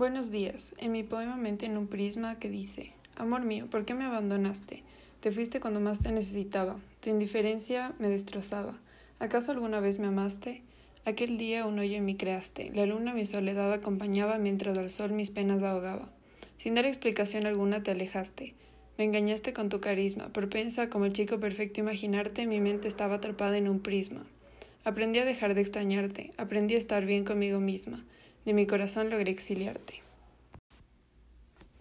Buenos días. En mi poema me en un prisma que dice, Amor mío, ¿por qué me abandonaste? Te fuiste cuando más te necesitaba. Tu indiferencia me destrozaba. ¿Acaso alguna vez me amaste? Aquel día un hoyo en mí creaste. La luna mi soledad acompañaba mientras al sol mis penas ahogaba. Sin dar explicación alguna te alejaste. Me engañaste con tu carisma. Propensa como el chico perfecto imaginarte, mi mente estaba atrapada en un prisma. Aprendí a dejar de extrañarte. Aprendí a estar bien conmigo misma. De mi corazón logré exiliarte.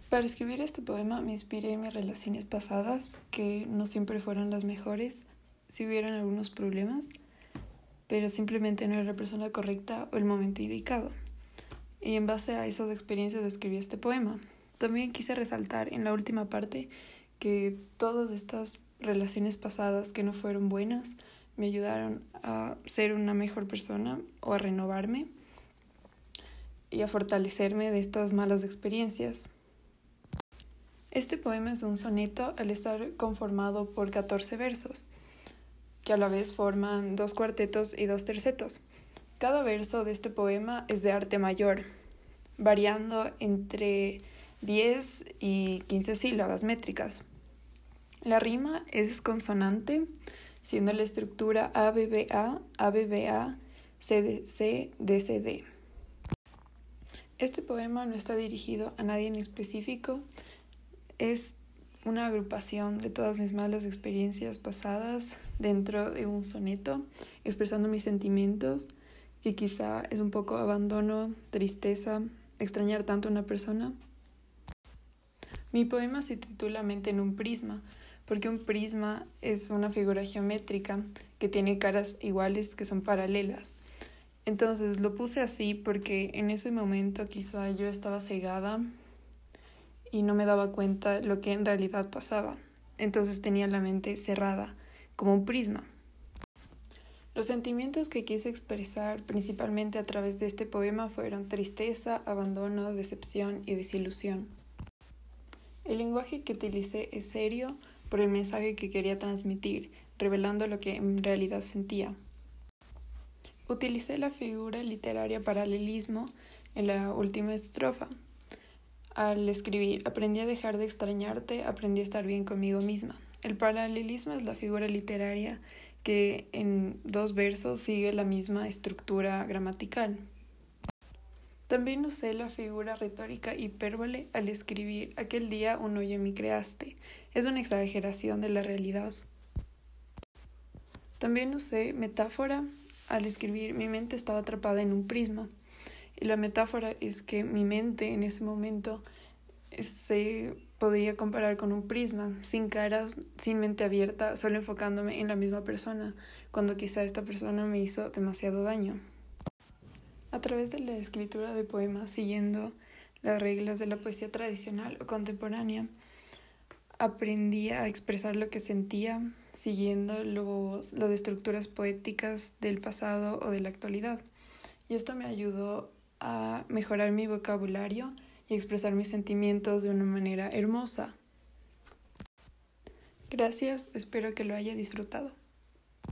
Para escribir este poema me inspiré en mis relaciones pasadas, que no siempre fueron las mejores, si hubieron algunos problemas, pero simplemente no era la persona correcta o el momento indicado. Y en base a esas experiencias escribí este poema. También quise resaltar en la última parte que todas estas relaciones pasadas que no fueron buenas me ayudaron a ser una mejor persona o a renovarme y a fortalecerme de estas malas experiencias. Este poema es un soneto al estar conformado por 14 versos, que a la vez forman dos cuartetos y dos tercetos. Cada verso de este poema es de arte mayor, variando entre 10 y 15 sílabas métricas. La rima es consonante, siendo la estructura ABBA, ABBA, CDC, DCD. Este poema no está dirigido a nadie en específico, es una agrupación de todas mis malas experiencias pasadas dentro de un soneto, expresando mis sentimientos, que quizá es un poco abandono, tristeza, extrañar tanto a una persona. Mi poema se titula Mente en un prisma, porque un prisma es una figura geométrica que tiene caras iguales que son paralelas. Entonces lo puse así porque en ese momento quizá yo estaba cegada y no me daba cuenta lo que en realidad pasaba. Entonces tenía la mente cerrada, como un prisma. Los sentimientos que quise expresar principalmente a través de este poema fueron tristeza, abandono, decepción y desilusión. El lenguaje que utilicé es serio por el mensaje que quería transmitir, revelando lo que en realidad sentía. Utilicé la figura literaria paralelismo en la última estrofa. Al escribir, aprendí a dejar de extrañarte, aprendí a estar bien conmigo misma. El paralelismo es la figura literaria que en dos versos sigue la misma estructura gramatical. También usé la figura retórica hipérbole al escribir aquel día un hoyo me creaste. Es una exageración de la realidad. También usé metáfora al escribir mi mente estaba atrapada en un prisma. Y la metáfora es que mi mente en ese momento se podía comparar con un prisma, sin caras, sin mente abierta, solo enfocándome en la misma persona, cuando quizá esta persona me hizo demasiado daño. A través de la escritura de poemas, siguiendo las reglas de la poesía tradicional o contemporánea, aprendí a expresar lo que sentía siguiendo los, las estructuras poéticas del pasado o de la actualidad. Y esto me ayudó a mejorar mi vocabulario y expresar mis sentimientos de una manera hermosa. Gracias, espero que lo haya disfrutado.